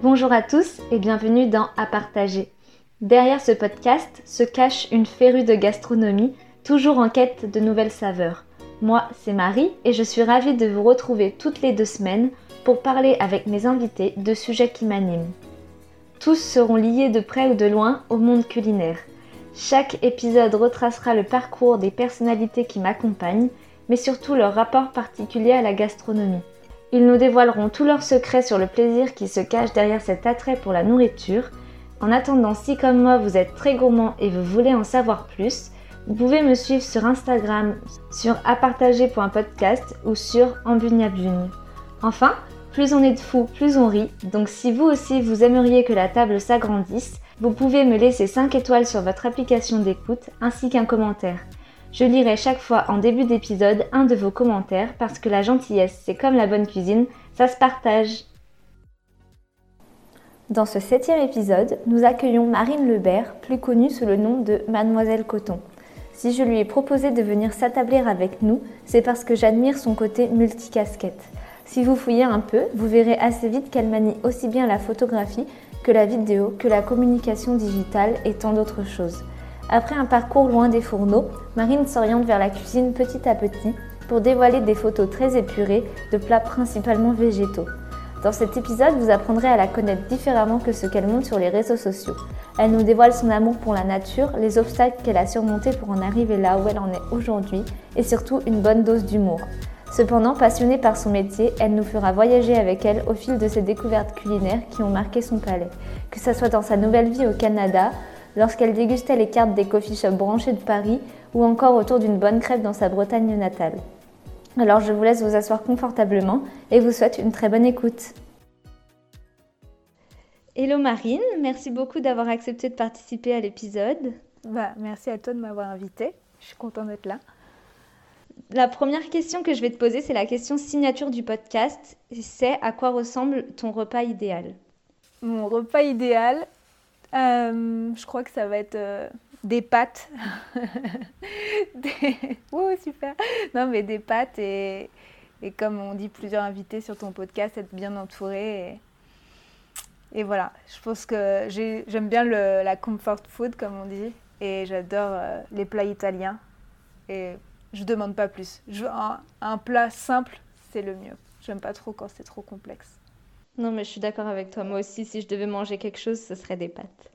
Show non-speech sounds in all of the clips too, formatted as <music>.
Bonjour à tous et bienvenue dans À partager. Derrière ce podcast se cache une férue de gastronomie, toujours en quête de nouvelles saveurs. Moi, c'est Marie et je suis ravie de vous retrouver toutes les deux semaines pour parler avec mes invités de sujets qui m'animent. Tous seront liés de près ou de loin au monde culinaire. Chaque épisode retracera le parcours des personnalités qui m'accompagnent, mais surtout leur rapport particulier à la gastronomie. Ils nous dévoileront tous leurs secrets sur le plaisir qui se cache derrière cet attrait pour la nourriture. En attendant, si comme moi vous êtes très gourmand et vous voulez en savoir plus, vous pouvez me suivre sur Instagram sur apartager.podcast ou sur Ambuniabune. Enfin, plus on est de fous, plus on rit. Donc si vous aussi vous aimeriez que la table s'agrandisse, vous pouvez me laisser 5 étoiles sur votre application d'écoute ainsi qu'un commentaire. Je lirai chaque fois en début d'épisode un de vos commentaires parce que la gentillesse, c'est comme la bonne cuisine, ça se partage. Dans ce septième épisode, nous accueillons Marine Lebert, plus connue sous le nom de Mademoiselle Coton. Si je lui ai proposé de venir s'attabler avec nous, c'est parce que j'admire son côté multicasquette. Si vous fouillez un peu, vous verrez assez vite qu'elle manie aussi bien la photographie que la vidéo, que la communication digitale et tant d'autres choses. Après un parcours loin des fourneaux, Marine s'oriente vers la cuisine petit à petit pour dévoiler des photos très épurées de plats principalement végétaux. Dans cet épisode, vous apprendrez à la connaître différemment que ce qu'elle montre sur les réseaux sociaux. Elle nous dévoile son amour pour la nature, les obstacles qu'elle a surmontés pour en arriver là où elle en est aujourd'hui, et surtout une bonne dose d'humour. Cependant, passionnée par son métier, elle nous fera voyager avec elle au fil de ses découvertes culinaires qui ont marqué son palais. Que ce soit dans sa nouvelle vie au Canada, lorsqu'elle dégustait les cartes des coffee shops branchés de Paris ou encore autour d'une bonne crêpe dans sa Bretagne natale. Alors je vous laisse vous asseoir confortablement et vous souhaite une très bonne écoute. Hello Marine, merci beaucoup d'avoir accepté de participer à l'épisode. Bah, merci à toi de m'avoir invité. Je suis contente d'être là. La première question que je vais te poser, c'est la question signature du podcast. C'est à quoi ressemble ton repas idéal? Mon repas idéal, euh, je crois que ça va être euh, des pâtes. <laughs> des... super. Non, mais des pâtes et, et, comme on dit plusieurs invités sur ton podcast, être bien entouré. Et, voilà, je pense que j'aime bien le, la comfort food, comme on dit, et j'adore euh, les plats italiens. Et je demande pas plus. Je, un, un plat simple, c'est le mieux. J'aime pas trop quand c'est trop complexe. Non, mais je suis d'accord avec toi. Moi aussi, si je devais manger quelque chose, ce serait des pâtes.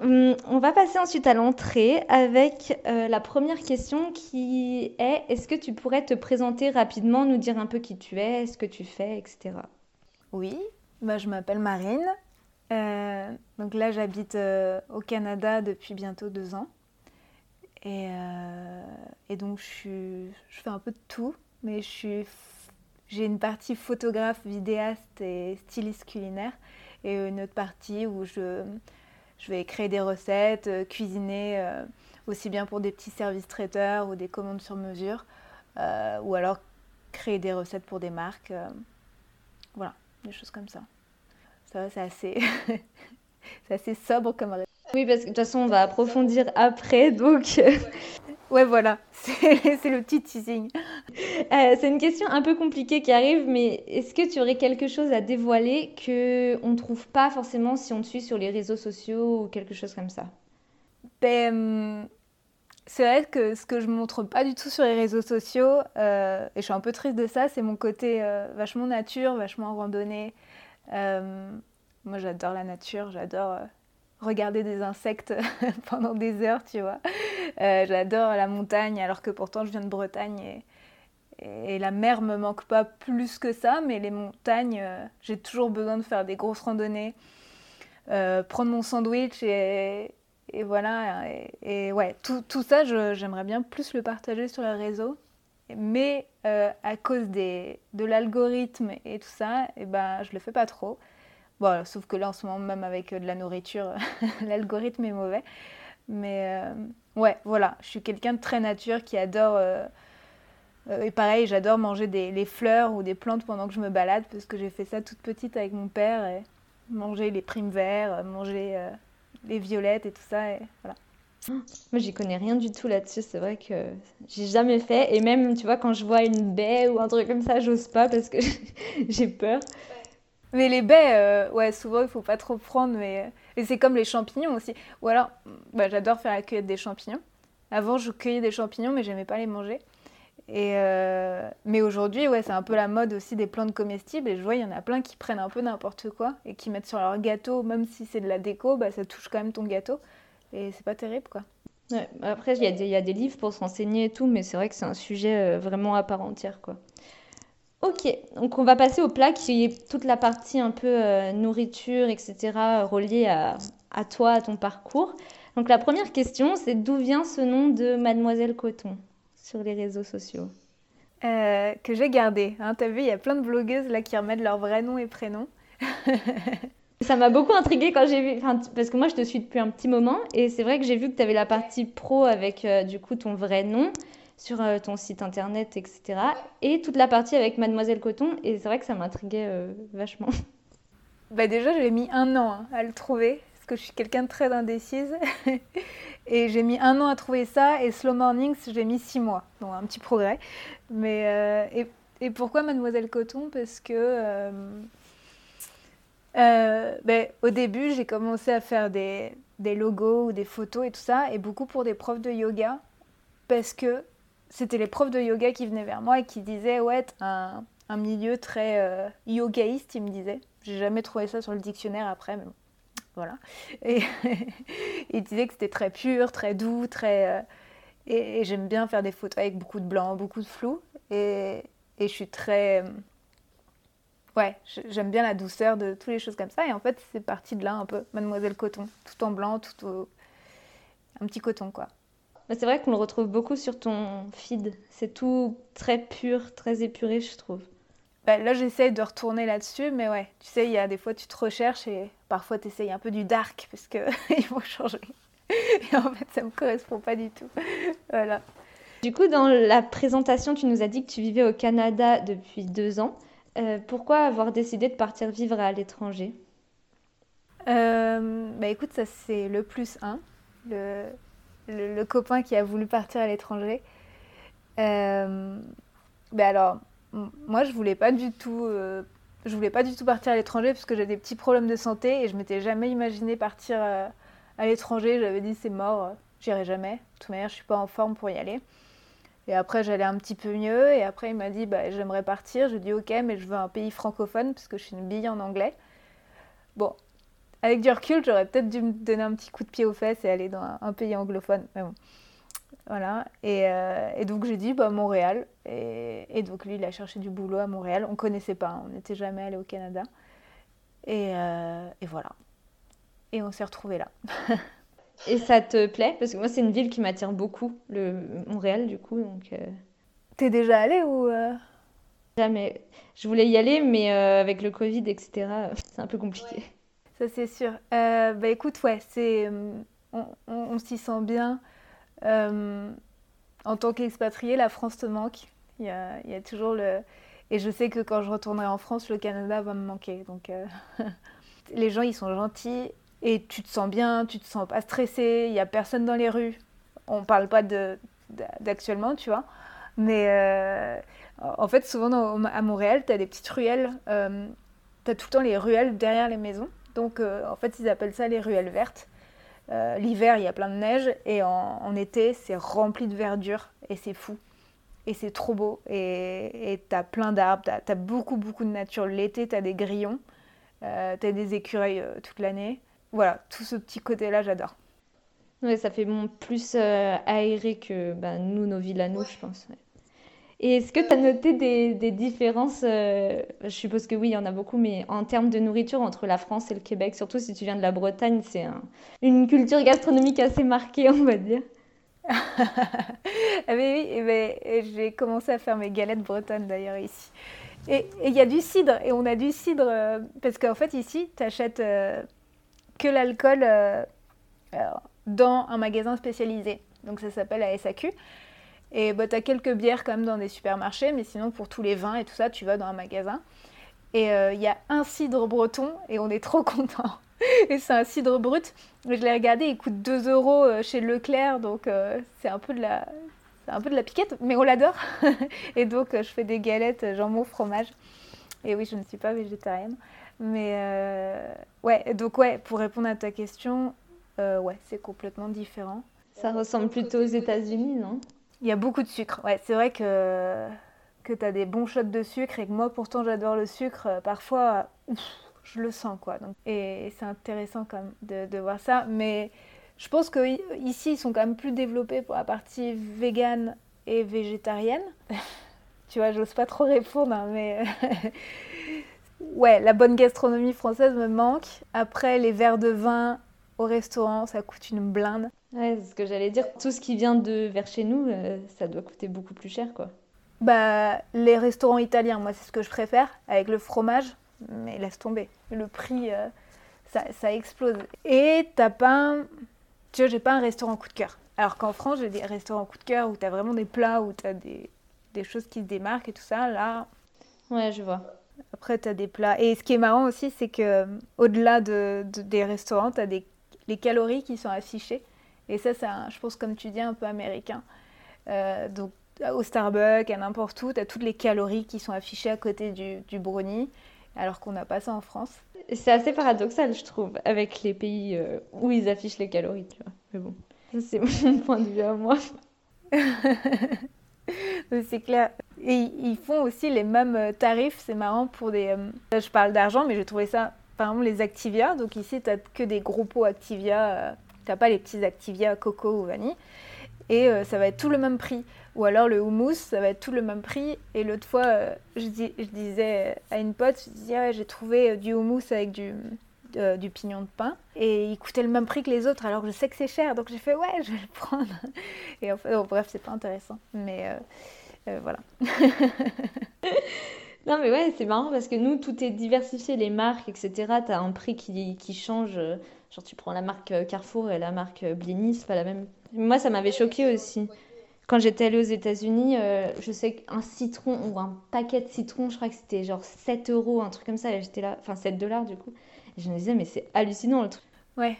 Hum, on va passer ensuite à l'entrée avec euh, la première question qui est est-ce que tu pourrais te présenter rapidement, nous dire un peu qui tu es, ce que tu fais, etc. Oui, bah, je m'appelle Marine. Euh, donc là, j'habite euh, au Canada depuis bientôt deux ans. Et, et donc, je, je, fais un peu de tout, mais je suis j'ai une partie photographe, vidéaste et styliste culinaire et une autre partie où je, je vais créer des recettes, euh, cuisiner euh, aussi bien pour des petits services traiteurs ou des commandes sur mesure euh, ou alors créer des recettes pour des marques. voilà, des choses comme ça. Ça, c'est assez, <laughs> c'est assez sobre comme réponse. Oui, parce que de toute façon, on va approfondir après, donc Ouais, voilà, <laughs> c'est le petit teasing. Euh, c'est une question un peu compliquée qui arrive, mais est-ce que tu aurais quelque chose à dévoiler que on ne trouve pas forcément si on te suit sur les réseaux sociaux ou quelque chose comme ça? Ben, C'est vrai que ce que je montre pas du tout sur les réseaux sociaux, euh, et je suis un peu triste de ça, c'est mon côté euh, vachement nature, vachement randonnée. moi, j'adore la nature, j'adore regarder des insectes <laughs> pendant des heures, tu vois. Euh, j'adore la montagne, alors que pourtant je viens de Bretagne et, la mer me manque pas plus que ça, mais les montagnes, euh, j'ai toujours besoin de faire des grosses randonnées, euh, prendre mon sandwich et, voilà. Et, ouais, tout, tout ça, j'aimerais bien plus le partager sur les réseaux. Mais à cause des, de l'algorithme et tout ça, et eh ben, je le fais pas trop. Bon, sauf que là, en ce moment, même avec euh, de la nourriture, <laughs> l'algorithme est mauvais. Mais euh, ouais, voilà, je suis quelqu'un de très nature qui adore. Euh, et pareil, j'adore manger des fleurs ou des plantes pendant que je me balade parce que j'ai fait ça toute petite avec mon père. Et manger les primes verts, manger les violettes et tout ça. Et voilà. <gasps> Moi, j'y connais rien du tout là-dessus. C'est vrai que j'ai jamais fait. Et même, tu vois, quand je vois une baie ou un truc comme ça, j'ose pas parce que <laughs> j'ai peur. Mais les baies, ouais, souvent il faut pas trop prendre, mais et c'est comme les champignons aussi. Ou alors, bah, j'adore faire la cueillette des champignons. Avant, je cueillais des champignons, mais j'aimais pas les manger. Et euh, Mais aujourd'hui, ouais, c'est un peu la mode aussi des plantes comestibles. Et je vois, il y en a plein qui prennent un peu n'importe quoi et qui mettent sur leur gâteau, même si c'est de la déco, bah, ça touche quand même ton gâteau. Et c'est pas terrible, quoi. Après, il y, y, a des livres pour s'enseigner et tout, mais c'est vrai que c'est un sujet euh, vraiment à part entière, quoi. Ok, donc on va passer au plat qui est toute la partie un peu euh, nourriture, etc., reliée à, à, toi, à ton parcours. Donc la première question, c'est d'où vient ce nom de Mademoiselle Coton sur les réseaux sociaux? Euh, Que j'ai gardé. Hein. T'as vu, il y a plein de blogueuses là qui remettent leur vrai nom et prénom. <laughs> <laughs> Ça m'a beaucoup intriguée quand j'ai vu, parce que moi je te suis depuis un petit moment et c'est vrai que j'ai vu que tu avais la partie pro avec euh, du coup ton vrai nom sur euh, ton site internet, etc. Et toute la partie avec Mademoiselle Coton et c'est vrai que ça m'intriguait vachement. Bah déjà j'ai mis un an hein, à le trouver parce que je suis quelqu'un de très indécise <laughs> Et j'ai mis un an à trouver ça, et Slow Mornings, j'ai mis six mois. Donc un petit progrès. Mais, euh, et, pourquoi Mademoiselle Coton? Parce que euh, euh, ben, au début, j'ai commencé à faire des, des, logos ou des photos et tout ça, et beaucoup pour des profs de yoga, parce que c'était les profs de yoga qui venaient vers moi et qui disaient Ouais, un, un milieu très yogaïste, ils me disaient. J'ai jamais trouvé ça sur le dictionnaire après, mais bon. Voilà. Et <laughs> il disait que c'était très pur, très doux, très. Euh, et, j'aime bien faire des photos avec beaucoup de blanc, beaucoup de flou. Et, et je suis très. Euh, ouais, j'aime bien la douceur de toutes les choses comme ça. Et en fait, c'est parti de là un peu. Mademoiselle Coton, tout en blanc, tout au... un petit coton, quoi. Bah, c'est vrai qu'on le retrouve beaucoup sur ton feed. C'est tout très pur, très épuré, je trouve. Bah, là, j'essaye de retourner là-dessus, mais ouais, tu sais, il y a des fois, tu te recherches et parfois, tu essayes un peu du dark parce qu'il <laughs> faut changer. Et en fait, ça me correspond pas du tout. voilà. Du coup, dans la présentation, tu nous as dit que tu vivais au Canada depuis deux ans. Euh, pourquoi avoir décidé de partir vivre à l'étranger? Euh, Bah écoute, ça c'est le plus un, le, le, copain qui a voulu partir à l'étranger. Euh, bah alors, moi, je voulais pas du tout, euh, je voulais pas du tout partir à l'étranger parce que j'ai des petits problèmes de santé et je m'étais jamais imaginé partir euh, à l'étranger. J'avais dit c'est mort, j'irai jamais. De toute manière, je suis pas en forme pour y aller. Et après, j'allais un petit peu mieux. Et après, il m'a dit bah, j'aimerais partir. Je dis ok, mais je veux un pays francophone parce que je suis une bille en anglais. Bon, avec du recul, j'aurais peut-être dû me donner un petit coup de pied aux fesses et aller dans un, un pays anglophone. Mais bon. Voilà. Euh, et, donc j'ai dit bah, Montréal. Et, donc lui, il a cherché du boulot à Montréal. On ne connaissait pas, hein. on n'était jamais allé au Canada. Euh, et, voilà. Et on s'est retrouvés là. <laughs> et ça te plaît? Parce que moi, c'est une ville qui m'attire beaucoup, le Montréal, du coup. Donc, euh. T'es déjà allé ou Jamais. Je voulais y aller, mais avec le Covid, etc., <laughs> c'est un peu compliqué. Ça, c'est sûr. bah écoute, ouais, c'est... on s'y sent bien. Euh, en tant qu'expatrié, la France te manque. Il y, a, toujours le. Et je sais que quand je retournerai en France, le Canada va me manquer. Donc, euh, <laughs> les gens, ils sont gentils et tu te sens bien, tu te sens pas stressé. Il y a personne dans les rues. On parle pas de d'actuellement, tu vois. Mais euh, en fait, souvent à Montréal, tu as des petites ruelles. tu as tout le temps les ruelles derrière les maisons. Donc, en fait, ils appellent ça les ruelles vertes. Euh, l'hiver, il y a plein de neige et en, été, c'est rempli de verdure et c'est fou. Et c'est trop beau. Et tu as plein d'arbres, tu as, beaucoup, beaucoup de nature. L'été, tu as des grillons, euh, tu as des écureuils euh, toute l'année. Voilà, tout ce petit côté-là, j'adore. Ouais, ça fait plus aéré que bah, nous, nos villes à nous, je pense. Et est-ce que tu as noté des, différences euh, Je suppose que oui, il y en a beaucoup, mais en termes de nourriture entre la France et le Québec, surtout si tu viens de la Bretagne, c'est une culture gastronomique assez marquée, on va dire. ah <laughs> mais oui, j'ai commencé à faire mes galettes bretonnes d'ailleurs ici. Et il y a du cidre, et on a du cidre, euh, parce qu'en fait ici, tu achètes euh, que l'alcool dans un magasin spécialisé. Donc ça s'appelle la SAQ. Et bah, tu as quelques bières quand même dans des supermarchés, mais sinon pour tous les vins et tout ça, tu vas dans un magasin. Et euh, il y a un cidre breton et on est trop <laughs> content. et c'est un cidre brut. Je l'ai regardé, il coûte 2 euros euh, chez Leclerc, donc euh, c'est un peu de la... un peu de la piquette, mais on l'adore. <laughs> et donc je fais des galettes jambon fromage. Et oui, je ne suis pas végétarienne. Mais ouais, donc ouais, pour répondre à ta question, ouais, c'est complètement différent. Ça ressemble plutôt aux États-Unis, non? Il y a beaucoup de sucre. Ouais, c'est vrai que que tu as des bons shots de sucre et que moi pourtant j'adore le sucre, parfois je le sens quoi. Donc, et c'est intéressant quand même de, de, voir ça. Mais je pense qu'ici ils sont quand même plus développés pour la partie végane et végétarienne. <laughs> tu vois, j'ose pas trop répondre, hein, mais <laughs> ouais, la bonne gastronomie française me manque. Après, les verres de vin au restaurant, ça coûte une blinde. Ouais, c'est ce que j'allais dire. Tout ce qui vient de vers chez nous, euh, ça doit coûter beaucoup plus cher, quoi. Bah, les restaurants italiens, moi, c'est ce que je préfère, avec le fromage, mais laisse tomber. Le prix, euh, ça, ça, explose. Et t'as pas. Tu vois, j'ai pas un restaurant coup de cœur. Alors qu'en France, j'ai des restaurants coup de cœur où tu as vraiment des plats, où tu as des, des, choses qui se démarquent et tout ça. Là. Ouais, je vois. Après, tu as des plats. Et ce qui est marrant aussi, c'est que au-delà de, des restaurants, tu as des, les calories qui sont affichées. Et ça, c'est, je pense, comme tu dis, un peu américain. Euh, donc, au Starbucks, à n'importe où, tu as toutes les calories qui sont affichées à côté du, du brownie, alors qu'on n'a pas ça en France. C'est assez paradoxal, je trouve, avec les pays euh, où ils affichent les calories, tu vois. Mais bon. C'est <laughs> mon point de vue à moi. <laughs> c'est clair. Et ils font aussi les mêmes tarifs, c'est marrant pour des. Euh, je parle d'argent, mais j'ai trouvé ça, par exemple, les Activia. Donc ici, tu que des gros pots Activia, euh, n'as pas les petits Activia coco ou vanille. Et ça va être tout le même prix. Ou alors le houmous, ça va être tout le même prix. Et l'autre fois, je, dis, je, disais à une pote, j'ai trouvé du houmous avec du, euh, du pignon de pain et il coûtait le même prix que les autres alors que je sais que c'est cher donc j'ai fait ouais je vais le prendre <laughs> et en fait bref c'est pas intéressant mais euh, euh, voilà <laughs> non mais ouais c'est marrant parce que nous tout est diversifié les marques etc t'as un prix qui change genre tu prends la marque Carrefour et la marque Blini c'est pas la même moi ça m'avait choqué aussi quand j'étais allée aux États-Unis, je sais qu'un citron ou un paquet de citron, je crois que c'était genre 7 euros, un truc comme ça. J'étais là, enfin 7 dollars du coup je me disais, mais c'est hallucinant le truc. Ouais.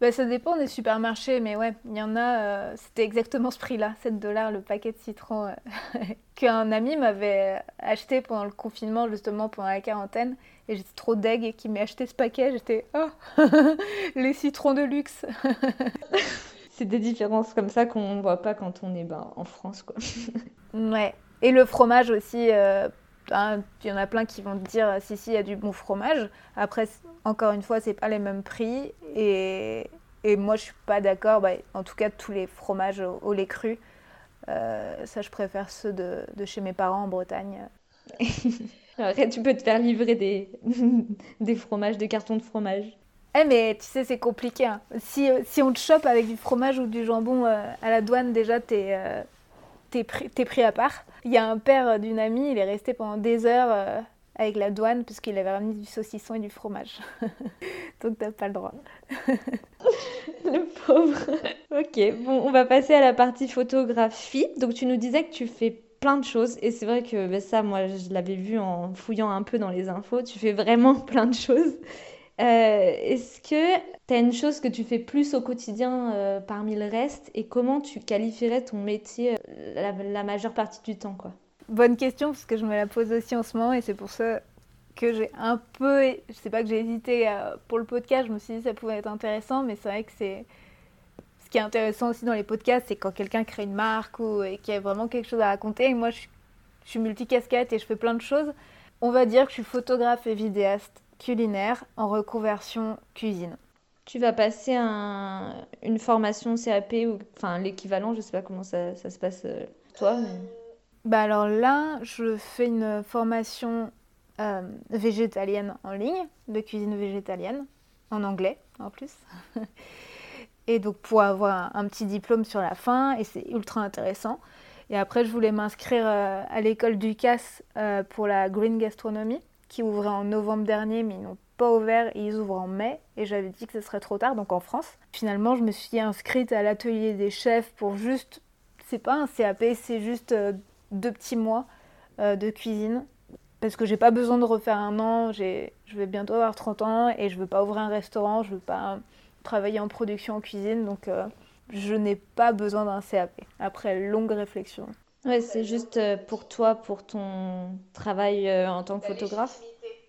Bah, ça dépend des supermarchés, mais ouais, il y en a, euh, c'était exactement ce prix-là, 7 dollars le paquet de citron, euh, <laughs> qu'un ami m'avait acheté pendant le confinement, justement pendant la quarantaine, et j'étais trop deg et qu'il m'ait acheté ce paquet, j'étais, oh, <laughs> les citrons de luxe. <laughs> c'est des différences comme ça qu'on ne voit pas quand on est ben, en France, quoi. ouais, et le fromage aussi, euh, il y en a plein qui vont te dire si, si, il y a du bon fromage. Après, encore une fois, c'est pas les mêmes prix. Et, et moi, je suis pas d'accord. Bah, en tout cas, tous les fromages au, lait cru, euh, ça, je préfère ceux de, de, chez mes parents en Bretagne. <laughs> Après, tu peux te faire livrer des, <laughs> des fromages, des cartons de fromage. Eh, mais tu sais, c'est compliqué. Hein. Si, si, on te chope avec du fromage ou du jambon euh, à la douane, déjà, t'es euh, t'es pris, à part. Il y a un père d'une amie, il est resté pendant des heures euh, avec la douane parce qu'il avait ramené du saucisson et du fromage. <laughs> Donc t'as pas le droit. <laughs> le pauvre. ok, bon, on va passer à la partie photographie. Donc tu nous disais que tu fais plein de choses et c'est vrai que ben, ça, moi, je l'avais vu en fouillant un peu dans les infos. Tu fais vraiment <laughs> plein de choses. Euh, est-ce que tu as une chose que tu fais plus au quotidien euh, parmi le reste et comment tu qualifierais ton métier euh, la, majeure partie du temps quoi? Bonne question parce que je me la pose aussi en ce moment et c'est pour ça que j'ai un peu, je sais pas que j'ai hésité pour le podcast, je me suis dit que ça pouvait être intéressant mais c'est vrai que c'est ce qui est intéressant aussi dans les podcasts c'est quand quelqu'un crée une marque ou qu'il y a vraiment quelque chose à raconter. Et moi je suis, je suis multicasquette et je fais plein de choses. On va dire que je suis photographe et vidéaste culinaire en reconversion cuisine. Tu vas passer une formation CAP ou enfin l'équivalent, je sais pas comment ça, se passe euh, toi. Bah alors là, je fais une formation euh, végétalienne en ligne, de cuisine végétalienne, en anglais en plus. <laughs> et donc pour avoir un, petit diplôme sur la fin, et c'est ultra intéressant. Et après, je voulais m'inscrire euh, à l'école du CAS pour la green gastronomie qui ouvraient en novembre dernier, mais ils n'ont pas ouvert ils ouvrent en mai. Et j'avais dit que ce serait trop tard, donc en France. Finalement, je me suis inscrite à l'atelier des chefs pour juste. C'est pas un CAP, c'est juste euh, deux petits mois euh, de cuisine. Parce que j'ai pas besoin de refaire un an, je vais bientôt avoir 30 ans et je veux pas ouvrir un restaurant, je veux pas travailler en production en cuisine, donc euh, je n'ai pas besoin d'un CAP. Après longue réflexion. Ouais, c'est juste euh, pour toi, pour ton travail euh, en tant que photographe.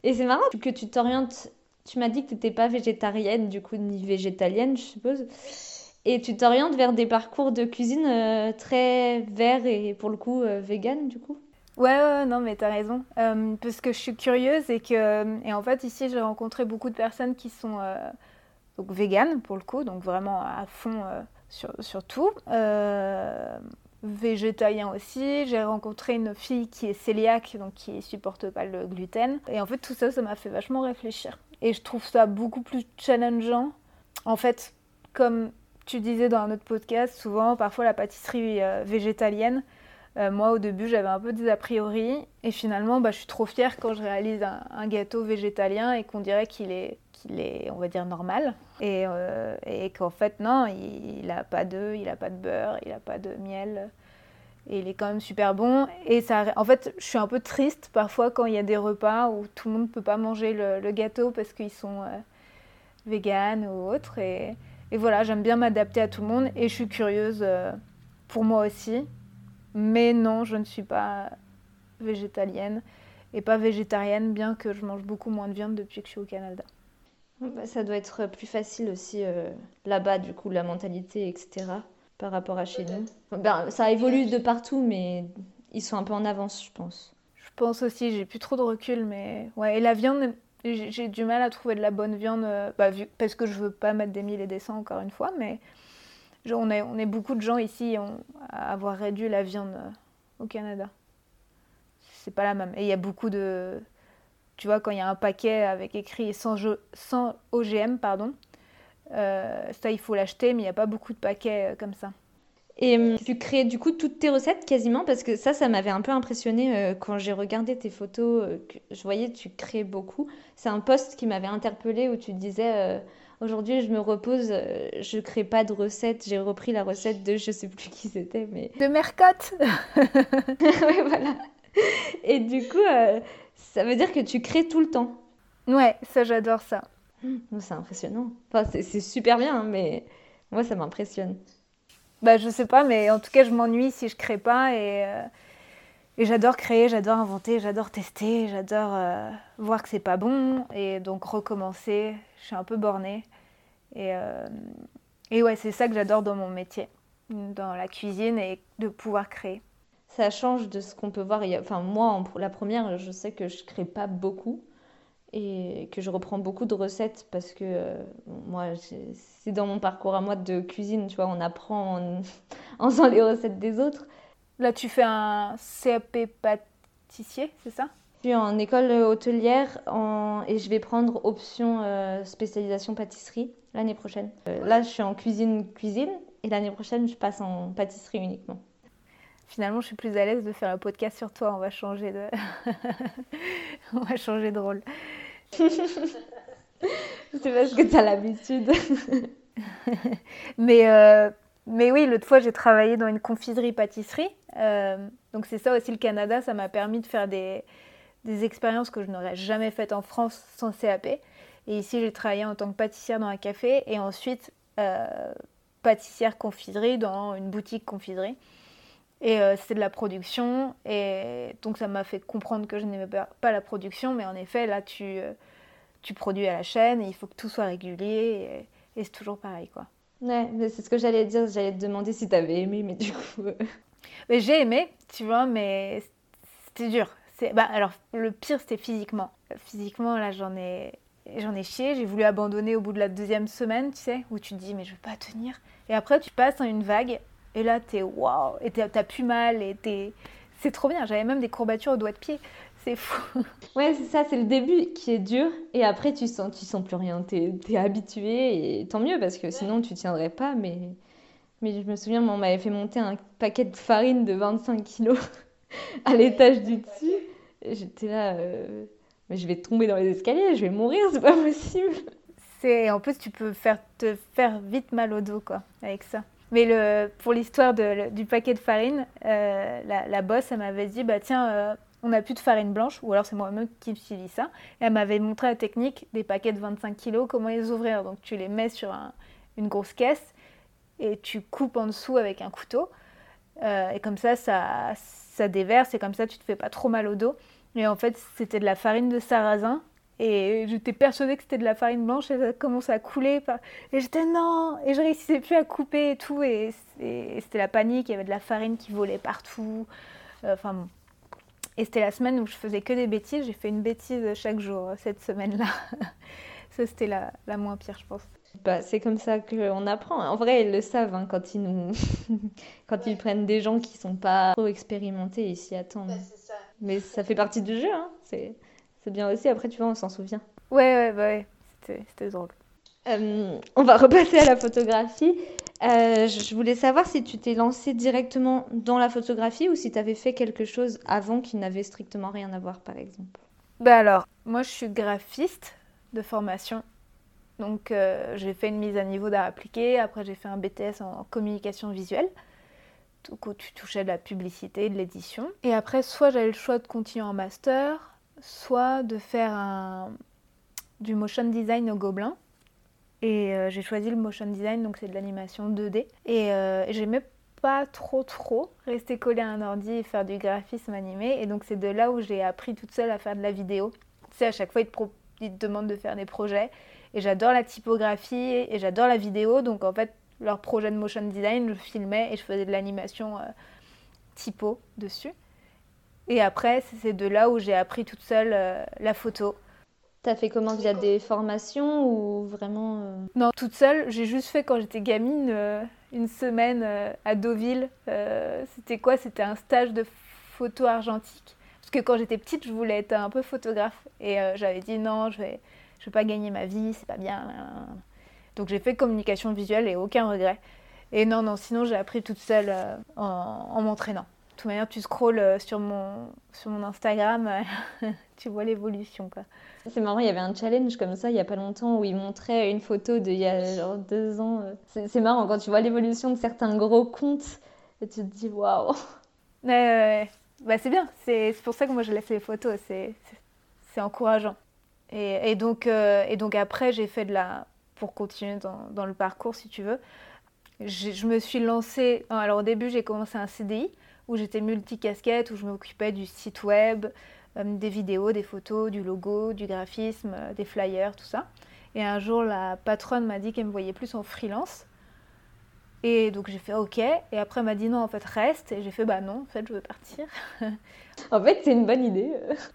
Et c'est marrant que tu t'orientes. Tu m'as dit que tu n'étais pas végétarienne, du coup, ni végétalienne, je suppose. Et tu t'orientes vers des parcours de cuisine euh, très verts et pour le coup euh, vegan, du coup? Ouais, ouais, non, mais t'as raison. Euh, parce que je suis curieuse et que, et en fait, ici, j'ai rencontré beaucoup de personnes qui sont donc véganes pour le coup, donc vraiment à fond sur, sur, tout. Végétalien aussi. J'ai rencontré une fille qui est cœliaque, donc qui supporte pas le gluten. Et en fait, tout ça, ça m'a fait vachement réfléchir. Et je trouve ça beaucoup plus challengeant. En fait, comme tu disais dans un autre podcast, souvent, parfois la pâtisserie euh, végétalienne, euh, moi au début j'avais un peu des a priori et finalement bah, je suis trop fière quand je réalise un, gâteau végétalien et qu'on dirait qu'il est, qu'il est, on va dire, normal. Et, euh, qu'en fait non, il n'a pas d'œufs, il n'a pas de beurre, il n'a pas de miel. Et il est quand même super bon. Et ça, en fait, je suis un peu triste parfois quand il y a des repas où tout le monde ne peut pas manger le, gâteau parce qu'ils sont véganes ou autres. Et, et voilà, j'aime bien m'adapter à tout le monde et je suis curieuse euh, pour moi aussi. Mais non, je ne suis pas végétalienne et pas végétarienne, bien que je mange beaucoup moins de viande depuis que je suis au Canada. Bah, ça doit être plus facile aussi euh, là-bas, du coup, la mentalité, etc., par rapport à chez nous. Ben, ça évolue de partout, mais ils sont un peu en avance, je pense. Je pense aussi, j'ai plus trop de recul, mais ouais. Et la viande, j'ai du mal à trouver de la bonne viande euh, bah, parce que je veux pas mettre des mille et des cents encore une fois, mais on est, beaucoup de gens ici à avoir réduit la viande euh, au Canada. C'est pas la même. Et il y a beaucoup de. Tu vois, quand il y a un paquet avec écrit sans, sans OGM, pardon, euh, ça il faut l'acheter, mais il n'y a pas beaucoup de paquets comme ça. Et euh, tu crées du coup toutes tes recettes quasiment? Parce que ça, ça m'avait un peu impressionné euh, quand j'ai regardé tes photos. Euh, que je voyais tu crées beaucoup. C'est un post qui m'avait interpellé où tu disais aujourd'hui je me repose, je crée pas de recettes. J'ai repris la recette de je sais plus <laughs> qui c'était mais de Mercotte. <laughs> <laughs> oui voilà. Et du coup, ça veut dire que tu crées tout le temps. Ouais, ça j'adore ça. Mmh, c'est impressionnant. Enfin, c'est super bien, hein, mais moi ça m'impressionne. Bah, je sais pas, mais en tout cas, je m'ennuie si je crée pas et, euh, et j'adore créer, j'adore inventer, j'adore tester, j'adore euh, voir que c'est pas bon et donc recommencer. Je suis un peu bornée. Et, euh, et ouais, c'est ça que j'adore dans mon métier, dans la cuisine et de pouvoir créer. Ça change de ce qu'on peut voir. Enfin, moi, la première, je sais que je crée pas beaucoup et que je reprends beaucoup de recettes parce que euh, moi, c'est dans mon parcours à moi de cuisine, tu vois, on apprend en, <laughs> en faisant les recettes des autres. Là, tu fais un CAP pâtissier, c'est ça? Je suis en école hôtelière en... et je vais prendre option euh, spécialisation pâtisserie l'année prochaine. Euh, là, je suis en cuisine-cuisine et l'année prochaine, je passe en pâtisserie uniquement. Finalement, je suis plus à l'aise de faire un podcast sur toi. On va changer de, <laughs> on va changer de rôle. <laughs> c'est parce que tu as l'habitude. <laughs> mais, euh, mais oui, l'autre fois, j'ai travaillé dans une confiserie-pâtisserie. Euh, donc c'est ça aussi le Canada, ça m'a permis de faire des, des expériences que je n'aurais jamais faites en France sans CAP. Et ici, j'ai travaillé en tant que pâtissière dans un café et ensuite euh, pâtissière confiserie dans une boutique confiserie. Et euh, c'était de la production. Et donc ça m'a fait comprendre que je n'aimais pas, la production. Mais en effet, là, tu, euh, tu produis à la chaîne et il faut que tout soit régulier. Et, c'est toujours pareil, quoi. Ouais, c'est ce que j'allais dire. J'allais te demander si tu avais aimé, mais du coup... Euh. Mais j'ai aimé, tu vois, mais c'était dur. Bah, alors, le pire, c'était physiquement. Physiquement, là, j'en ai... J'en ai chié, j'ai voulu abandonner au bout de la deuxième semaine, tu sais, où tu te dis, mais je veux pas tenir. Et après, tu passes à une vague et là, t'es waouh, et t'as plus mal, et t'es. C'est trop bien. J'avais même des courbatures au doigt de pied. C'est fou. <laughs> Ouais, c'est ça, c'est le début qui est dur. Et après, tu sens, tu sens plus rien. T'es es habitué. Et tant mieux, parce que sinon, tu tiendrais pas. Mais, mais je me souviens, on m'avait fait monter un paquet de farine de 25 kilos <laughs> à l'étage du dessus. J'étais là, euh, mais je vais tomber dans les escaliers, je vais mourir, c'est pas possible. En plus, tu peux faire, te faire vite mal au dos, quoi, avec ça. Mais le, pour l'histoire du paquet de farine, euh, la, la, boss, elle m'avait dit, bah tiens, euh, on n'a plus de farine blanche, ou alors c'est moi-même qui dit ça. Et elle m'avait montré la technique des paquets de 25 kg, comment les ouvrir. Donc tu les mets sur une grosse caisse et tu coupes en dessous avec un couteau. Euh, et comme ça, ça, ça déverse et comme ça, tu te fais pas trop mal au dos. Et en fait, c'était de la farine de sarrasin. Et j'étais persuadée que c'était de la farine blanche et ça commençait à couler. Et j'étais non Et je réussissais plus à couper et tout. Et, c'était la panique, il y avait de la farine qui volait partout. Euh, enfin. Et c'était la semaine où je faisais que des bêtises. J'ai fait une bêtise chaque jour cette semaine-là. <laughs> ça, c'était la, la moins pire, je pense. Bah, c'est comme ça qu'on apprend. En vrai, ils le savent hein, quand, ils nous... <laughs> quand ils prennent des gens qui sont pas trop expérimentés et s'y attendent. Mais ça fait partie du jeu. Hein. C'est bien aussi. Après, tu vois, on s'en souvient. Ouais, ouais, bah ouais. C'était drôle. Euh, on va <laughs> repasser à la photographie. Euh, je voulais savoir si tu t'es lancé directement dans la photographie ou si tu avais fait quelque chose avant qui n'avait strictement rien à voir, par exemple. Bah alors, moi je suis graphiste de formation donc euh, j'ai fait une mise à niveau d'art appliqué, après j'ai fait un BTS en communication visuelle, où tu touchais de la publicité, de l'édition. Et après, soit j'avais le choix de continuer en master, soit de faire du motion design au Gobelin. Et euh, j'ai choisi le motion design, donc c'est de l'animation 2D. Et euh, j'aimais pas trop trop rester collé à un ordi et faire du graphisme animé. Et donc c'est de là où j'ai appris toute seule à faire de la vidéo. Tu sais, à chaque fois, ils te, demandent de faire des projets. Et j'adore la typographie et j'adore la vidéo. Donc en fait, leur projet de motion design, je filmais et je faisais de l'animation euh, typo dessus. Et après, c'est de là où j'ai appris toute seule la photo. T'as fait comment via des formations ou vraiment euh, Non, toute seule. J'ai juste fait quand j'étais gamine une semaine à Deauville. c'était quoi? C'était un stage de photo argentique. Parce que quand j'étais petite, je voulais être un peu photographe. Et j'avais dit non, je vais, je veux pas gagner ma vie, c'est pas bien. Donc j'ai fait communication visuelle et aucun regret. Et non, non, sinon j'ai appris toute seule euh, en, m'entraînant. De toute manière, tu scrolles euh, sur mon, sur mon Instagram, <laughs> tu vois l'évolution. quoi. C'est marrant, il y avait un challenge comme ça il y a pas longtemps où il montrait une photo d'il y a genre deux ans. Euh. C'est marrant quand tu vois l'évolution de certains gros comptes et tu te dis waouh. Ouais, bah, c'est bien, c'est pour ça que moi je laisse les photos, c'est encourageant. Et, donc, euh, et donc après, j'ai fait de la... Pour continuer dans, dans le parcours, si tu veux, je me suis lancée... Alors au début, j'ai commencé un CDI où j'étais multicasquette, où je m'occupais du site web, des vidéos, des photos, du logo, du graphisme, euh, des flyers, tout ça. Et un jour, la patronne m'a dit qu'elle me voyait plus en freelance. Et donc j'ai fait OK. Et après, elle m'a dit non, en fait, reste. Et j'ai fait bah non, en fait, je veux partir. <laughs> en fait, c'est une bonne idée.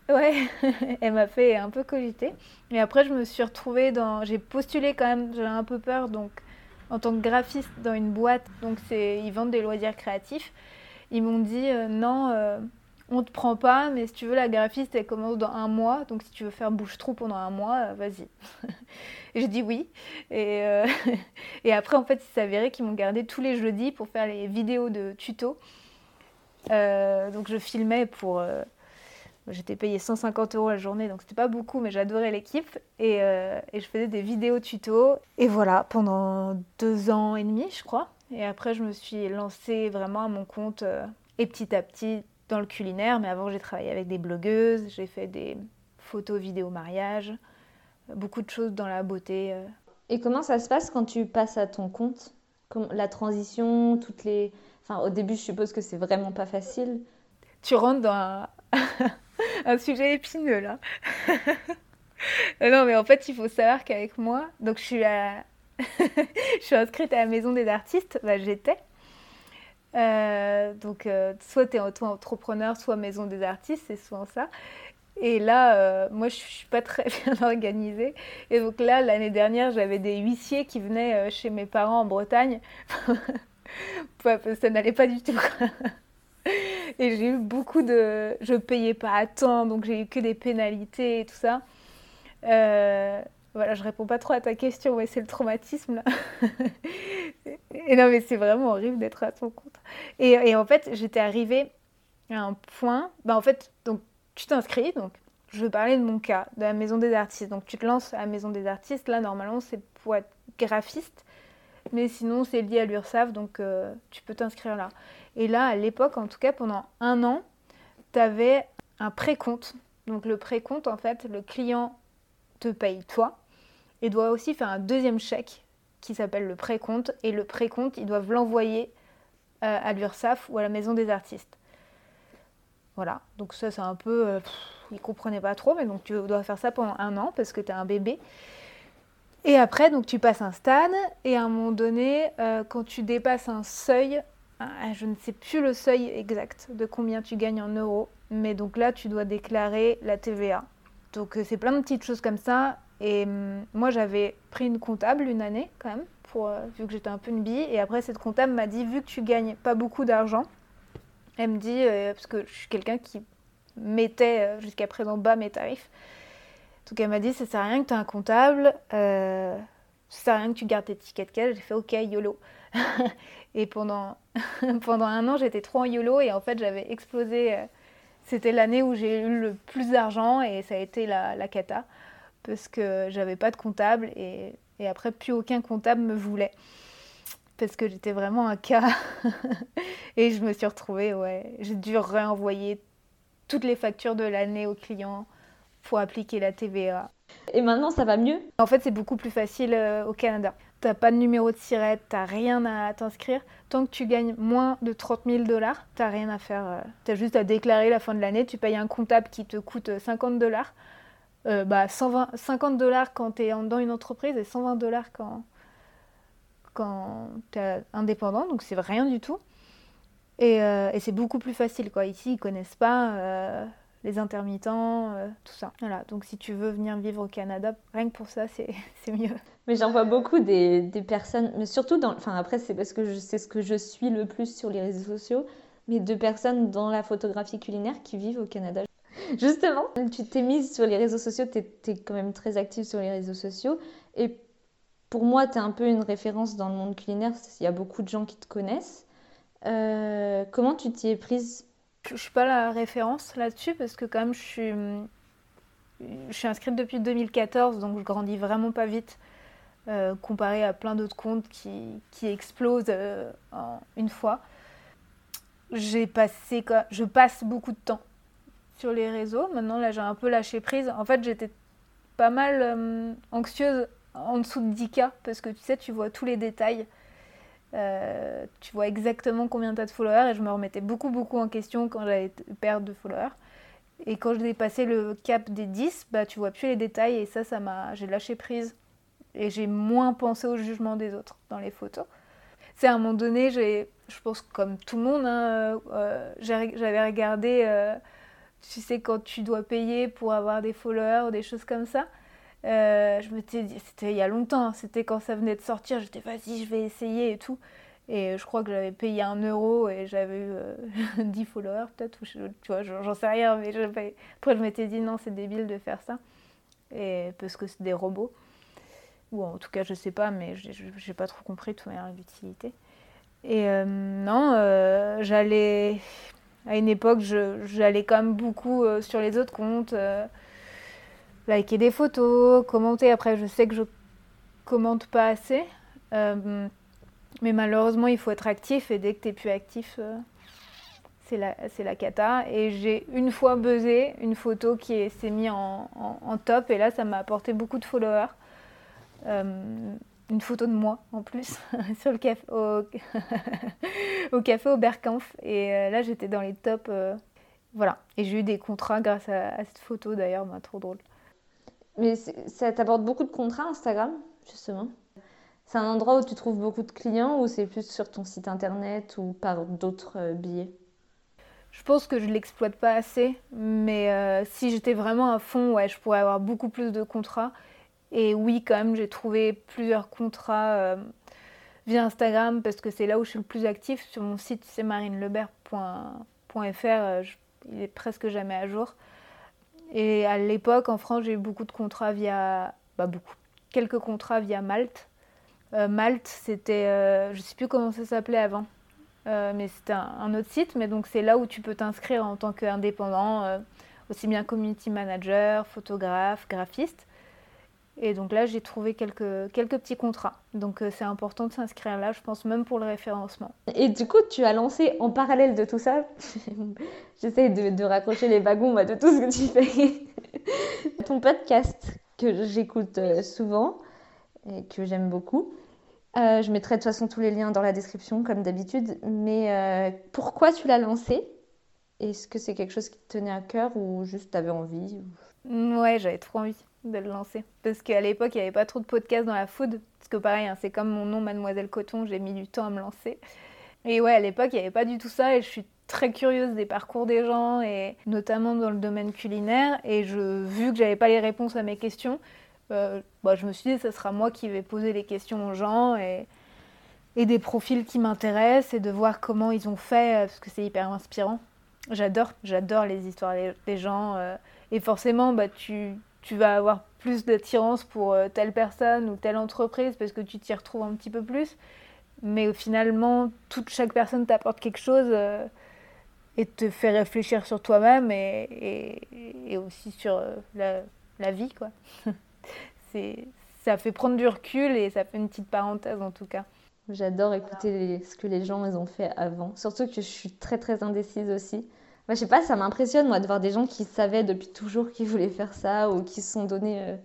ouais, <laughs> elle m'a fait un peu cogiter. Et après, je me suis retrouvée dans. J'ai postulé quand même, j'avais un peu peur, donc en tant que graphiste dans une boîte. Donc c'est ils vendent des loisirs créatifs. Ils m'ont dit euh, non. Euh, on te prend pas, mais si tu veux, la graphiste, elle commence dans un mois. Donc si tu veux faire bouche-trou pendant un mois, euh, vas-y. et j'ai dit oui. Et, euh, <laughs> et après, en fait, il s'avérait qu'ils m'ont gardé tous les jeudis pour faire les vidéos de tuto. Euh, donc je filmais pour... J'étais payée 150 euros la journée, donc c'était pas beaucoup, mais j'adorais l'équipe. Et, et, je faisais des vidéos tuto. Et voilà, pendant deux ans et demi, je crois. Et après, je me suis lancée vraiment à mon compte. et petit à petit, dans le culinaire, mais avant j'ai travaillé avec des blogueuses, j'ai fait des photos, vidéos, mariage, beaucoup de choses dans la beauté. Euh. Et comment ça se passe quand tu passes à ton compte? La transition, toutes les... Enfin, au début, je suppose que c'est vraiment pas facile. Tu rentres dans un, <laughs> sujet épineux, là. <laughs> non, mais en fait, il faut savoir qu'avec moi, donc je suis, à... <laughs> je suis inscrite à la Maison des artistes, bah, j'étais. Euh, donc, euh, soit tu es auto-entrepreneur, soit maison des artistes, c'est souvent ça. Et là, euh, moi, je suis pas très <laughs> bien organisée. Et donc là, l'année dernière, j'avais des huissiers qui venaient chez mes parents en Bretagne. <laughs> ça n'allait pas du tout. et j'ai eu beaucoup de... Je payais pas à temps, donc j'ai eu que des pénalités et tout ça. Voilà, je réponds pas trop à ta question, mais c'est le traumatisme là. <laughs> et non, mais c'est vraiment horrible d'être à ton compte. Et, en fait, j'étais arrivée à un point. Bah, en fait, donc tu t'inscris, donc je parler de mon cas, de la maison des artistes. Donc tu te lances à la maison des artistes. Là, normalement, c'est pour être graphiste, mais sinon, c'est lié à l'URSAF, donc euh, tu peux t'inscrire là. Et là, à l'époque, en tout cas, pendant un an, tu avais un précompte. Donc le précompte, en fait, le client te paye toi et doit aussi faire un deuxième chèque qui s'appelle le précompte. Et le précompte, ils doivent l'envoyer à l'URSSAF ou à la maison des artistes. Voilà, donc ça c'est un peu... Euh, il comprenait pas trop, mais donc tu dois faire ça pendant un an parce que tu es un bébé. Et après, donc tu passes un stade, et à un moment donné, euh, quand tu dépasses un seuil, je ne sais plus le seuil exact de combien tu gagnes en euros, mais donc là, tu dois déclarer la TVA. Donc euh, c'est plein de petites choses comme ça. Et hum, moi, j'avais pris une comptable une année quand même, euh, vu que j'étais un peu une bille. Et après, cette comptable m'a dit, vu que tu gagnes pas beaucoup d'argent, elle me dit, parce que je suis quelqu'un qui mettait jusqu'à présent bas mes tarifs, donc elle m'a dit, ça sert à rien que tu aies un comptable, euh, ça sert à rien que tu gardes tes tickets de caisse. J'ai fait OK, YOLO. <laughs> et pendant, <laughs> pendant un an, j'étais trop en YOLO et en fait, j'avais explosé. Euh, c'était l'année où j'ai eu le plus d'argent et ça a été la, la cata parce que j'avais pas de comptable et, et, après, plus aucun comptable me voulait parce que j'étais vraiment un cas. <laughs> et je me suis retrouvée, ouais, j'ai dû réenvoyer toutes les factures de l'année aux clients faut appliquer la TVA. Et maintenant, ça va mieux? En fait, c'est beaucoup plus facile euh, au Canada. Tu n'as pas de numéro de SIRET, n'as rien à t'inscrire. Tant que tu gagnes moins de 30 000 dollars, tu n'as rien à faire. Euh. Tu as juste à déclarer la fin de l'année. Tu payes un comptable qui te coûte 50 dollars. Euh, bah, 50 dollars quand tu es dans une entreprise et 120 dollars quand, quand tu es indépendant. Donc, c'est rien du tout. Et, et c'est beaucoup plus facile. Quoi. Ici, ils connaissent pas les intermittents, euh, tout ça. Voilà, donc si tu veux venir vivre au Canada, rien que pour ça, c'est <laughs> mieux. Mais j'en vois beaucoup des, des, personnes, mais surtout dans. Enfin, après, c'est parce que c'est ce que je suis le plus sur les réseaux sociaux, mais de personnes dans la photographie culinaire qui vivent au Canada. <laughs> Justement, tu t'es mise sur les réseaux sociaux, tu es, quand même très active sur les réseaux sociaux. Et pour moi, tu es un peu une référence dans le monde culinaire, il y a beaucoup de gens qui te connaissent. Euh, comment tu t'y es prise? Je suis pas la référence là-dessus parce que quand même je suis, inscrite depuis 2014 donc je grandis vraiment pas vite euh, comparé à plein d'autres comptes qui, qui explosent euh, en une fois. J'ai passé, je passe beaucoup de temps sur les réseaux. Maintenant là j'ai un peu lâché prise. En fait j'étais pas mal euh, anxieuse en dessous de 10K parce que tu sais tu vois tous les détails. Euh, tu vois exactement combien tu as de followers et je me remettais beaucoup beaucoup en question quand j'allais perdre de followers. Et quand j'ai passé le cap des 10, bah tu vois plus les détails et ça ça m'a j'ai lâché prise et j'ai moins pensé au jugement des autres dans les photos. C'est à un moment donné, j'ai je pense comme tout le monde hein, euh, j'avais regardé tu sais quand tu dois payer pour avoir des followers ou des choses comme ça. Euh, je dit, c'était il y a longtemps, c'était quand ça venait de sortir, j'étais vas-y, je vais essayer et tout. Et je crois que j'avais payé un euro et j'avais eu 10 euh, <laughs> followers peut-être, tu vois, j'en sais rien, mais après je m'étais dit non, c'est débile de faire ça. Et parce que c'est des robots. Ou en tout cas, je sais pas, mais j'ai pas trop compris tout l'utilité. Et euh, non, j'allais. À une époque, j'allais quand même beaucoup sur les autres comptes liker des photos, commenter. Après, je sais que je commente pas assez. Euh, mais malheureusement, il faut être actif et dès que tu es plus actif, euh, c'est la, la cata. Et j'ai une fois buzzé une photo qui s'est mise en, en, top et là, ça m'a apporté beaucoup de followers. Euh, une photo de moi en plus <laughs> sur le café, au, <laughs> au café au Berkampf. Et là, j'étais dans les tops. voilà. Et j'ai eu des contrats grâce à, cette photo d'ailleurs, bah, trop drôle. Mais ça t'apporte beaucoup de contrats Instagram, justement? C'est un endroit où tu trouves beaucoup de clients ou c'est plus sur ton site internet ou par d'autres euh, billets? Je pense que je l'exploite pas assez, mais euh, si j'étais vraiment à fond, ouais, je pourrais avoir beaucoup plus de contrats. Et oui, quand même, j'ai trouvé plusieurs contrats euh, via Instagram parce que c'est là où je suis le plus actif. Sur mon site, c'est marinelebert.fr, il est presque jamais à jour. Et à l'époque, en France, j'ai eu beaucoup de contrats via. Bah, beaucoup. Quelques contrats via Malte. Euh, Malte, c'était. Euh, je ne sais plus comment ça s'appelait avant. Euh, mais c'était un, autre site. Mais donc, c'est là où tu peux t'inscrire en tant qu'indépendant, aussi bien community manager, photographe, graphiste. Et donc là, j'ai trouvé quelques, quelques petits contrats. Donc euh, c'est important de s'inscrire là, je pense même pour le référencement. Et du coup, tu as lancé en parallèle de tout ça, <laughs> j'essaie de, raccrocher les wagons de tout ce que tu fais, <laughs> ton podcast que j'écoute euh, souvent et que j'aime beaucoup. Euh, je mettrai de toute façon tous les liens dans la description comme d'habitude. Mais pourquoi tu l'as lancé? Est-ce que c'est quelque chose qui te tenait à cœur ou juste t'avais envie Ouais, j'avais trop envie de le lancer. Parce qu'à l'époque, il n'y avait pas trop de podcasts dans la food. Parce que pareil, hein, c'est comme mon nom, Mademoiselle Coton, j'ai mis du temps à me lancer. Et ouais, à l'époque, il n'y avait pas du tout ça. Et je suis très curieuse des parcours des gens, et notamment dans le domaine culinaire. Et je, vu que j'avais pas les réponses à mes questions, euh, bah, je me suis dit, ce sera moi qui vais poser les questions aux gens. Et, des profils qui m'intéressent et de voir comment ils ont fait, parce que c'est hyper inspirant. J'adore, j'adore les histoires des gens. Euh, et forcément, bah, tu, tu vas avoir plus d'attirance pour euh, telle personne ou telle entreprise parce que tu t'y retrouves un petit peu plus. Mais finalement, toute chaque personne t'apporte quelque chose euh, et te fait réfléchir sur toi-même et, aussi sur euh, la, vie. Quoi. <laughs> ça fait prendre du recul et ça fait une petite parenthèse en tout cas. J'adore écouter ce que les gens ont fait avant. Surtout que je suis très très indécise aussi. Moi, je sais pas, ça m'impressionne, moi, de voir des gens qui savaient depuis toujours qu'ils voulaient faire ça ou qui se sont donné euh,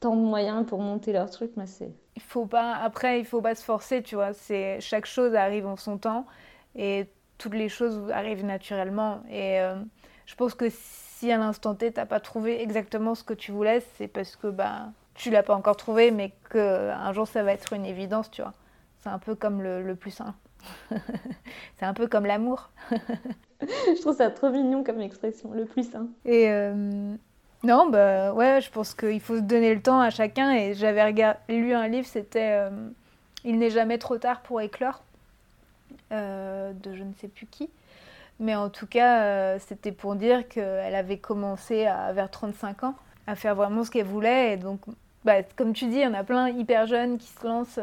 tant de moyens pour monter leur truc. Moi, c'est... Il faut pas... Après, il faut pas se forcer, tu vois. C'est... Chaque chose arrive en son temps et toutes les choses arrivent naturellement. Et euh, je pense que si à l'instant T, t'as pas trouvé exactement ce que tu voulais, c'est parce que bah, tu l'as pas encore trouvé, mais qu'un jour, ça va être une évidence, tu vois. C'est un peu comme le, le plus sain. <laughs> c'est un peu comme l'amour. <laughs> je trouve ça trop mignon comme expression, le plus sain. Et euh, non, bah ouais, je pense qu'il faut se donner le temps à chacun. Et j'avais lu un livre, c'était euh, Il n'est jamais trop tard pour éclore, euh, de je ne sais plus qui. Mais en tout cas, c'était pour dire qu'elle avait commencé à, vers 35 ans à faire vraiment ce qu'elle voulait. Et donc, bah, comme tu dis, il y en a plein hyper jeunes qui se lancent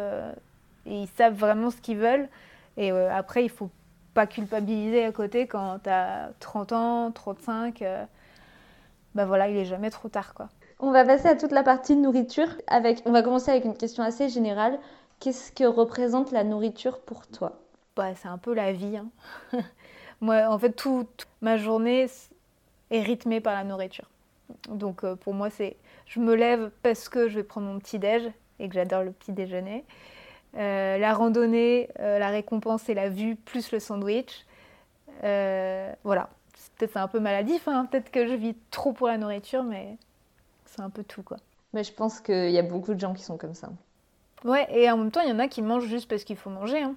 et ils savent vraiment ce qu'ils veulent. Et après, il faut pas culpabiliser à côté quand tu as 30 ans, 35. Euh, bah voilà, il est jamais trop tard quoi. On va passer à toute la partie nourriture. Avec, on va commencer avec une question assez générale. Qu'est-ce que représente la nourriture pour toi? Bah, C'est un peu la vie. Hein. <laughs> moi, en fait, toute ma journée est rythmée par la nourriture. Donc euh, pour moi, c'est je me lève parce que je vais prendre mon petit déj et que j'adore le petit déjeuner. Euh, la randonnée, euh, la récompense et la vue, plus le sandwich. Euh, voilà. Peut-être c'est un peu maladif, hein. peut-être que je vis trop pour la nourriture, mais c'est un peu tout quoi. Mais je pense qu'il y a beaucoup de gens qui sont comme ça. Ouais, et en même temps, il y en a qui mangent juste parce qu'il faut manger. Hein.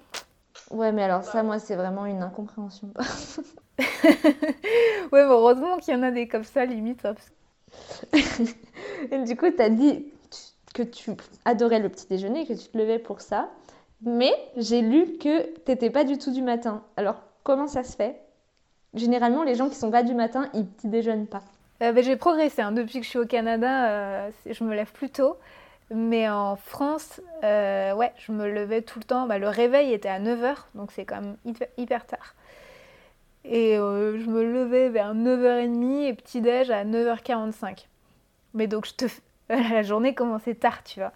Ouais, mais alors ça, moi, c'est vraiment une incompréhension. <laughs> ouais, heureusement qu'il y en a des comme ça, limite. Hein, et du coup, tu as dit que tu adorais le petit déjeuner, que tu te levais pour ça. Mais j'ai lu que tu n'étais pas du tout du matin. Alors, comment ça se fait? Généralement, les gens qui sont pas du matin, ils petit déjeunent pas. Euh, ben, j'ai progressé. Hein. Depuis que je suis au Canada, euh, je me lève plus tôt. Mais en France, euh, ouais, je me levais tout le temps. Bah, le réveil était à 9h, donc c'est quand même hyper, tard. Et je me levais vers 9h30 et petit-déj à 9h45. Mais donc je te, la journée commençait tard, tu vois.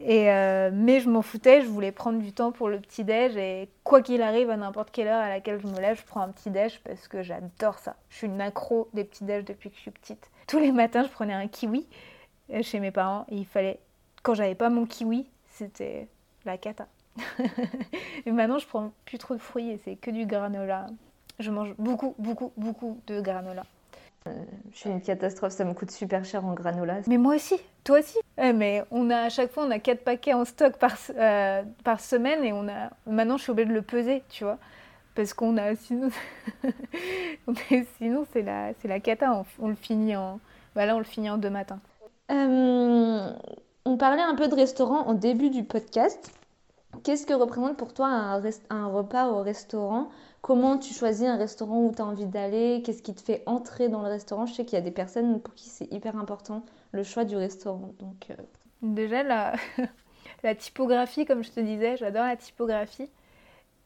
Et euh, mais je m'en foutais, je voulais prendre du temps pour le petit-déj et quoi qu'il arrive, à n'importe quelle heure à laquelle je me lève, je prends un petit-déj parce que j'adore ça. Je suis une accro des petits-déj depuis que je suis petite. Tous les matins, je prenais un kiwi euh, chez mes parents il fallait, quand j'avais pas mon kiwi, c'était la cata. <laughs> et maintenant, je prends plus trop de fruits et c'est que du granola. Je mange beaucoup, beaucoup, beaucoup de granola. Euh, je suis une catastrophe, ça me coûte super cher en granola. Mais moi aussi, toi aussi. Eh, mais on a à chaque fois on a quatre paquets en stock par, euh, par semaine et on a maintenant je suis obligée de le peser, tu vois, parce qu'on a sinon <laughs> sinon c'est la c'est la cata, on, le finit en voilà on le finit en deux matins. Euh, on parlait un peu de restaurant au début du podcast. Qu'est-ce que représente pour toi un, un repas au restaurant Comment tu choisis un restaurant où tu as envie d'aller? Qu'est-ce qui te fait entrer dans le restaurant? Je sais qu'il y a des personnes pour qui c'est hyper important le choix du restaurant. Donc, euh. Déjà, la... <laughs> typographie, comme je te disais, j'adore la typographie.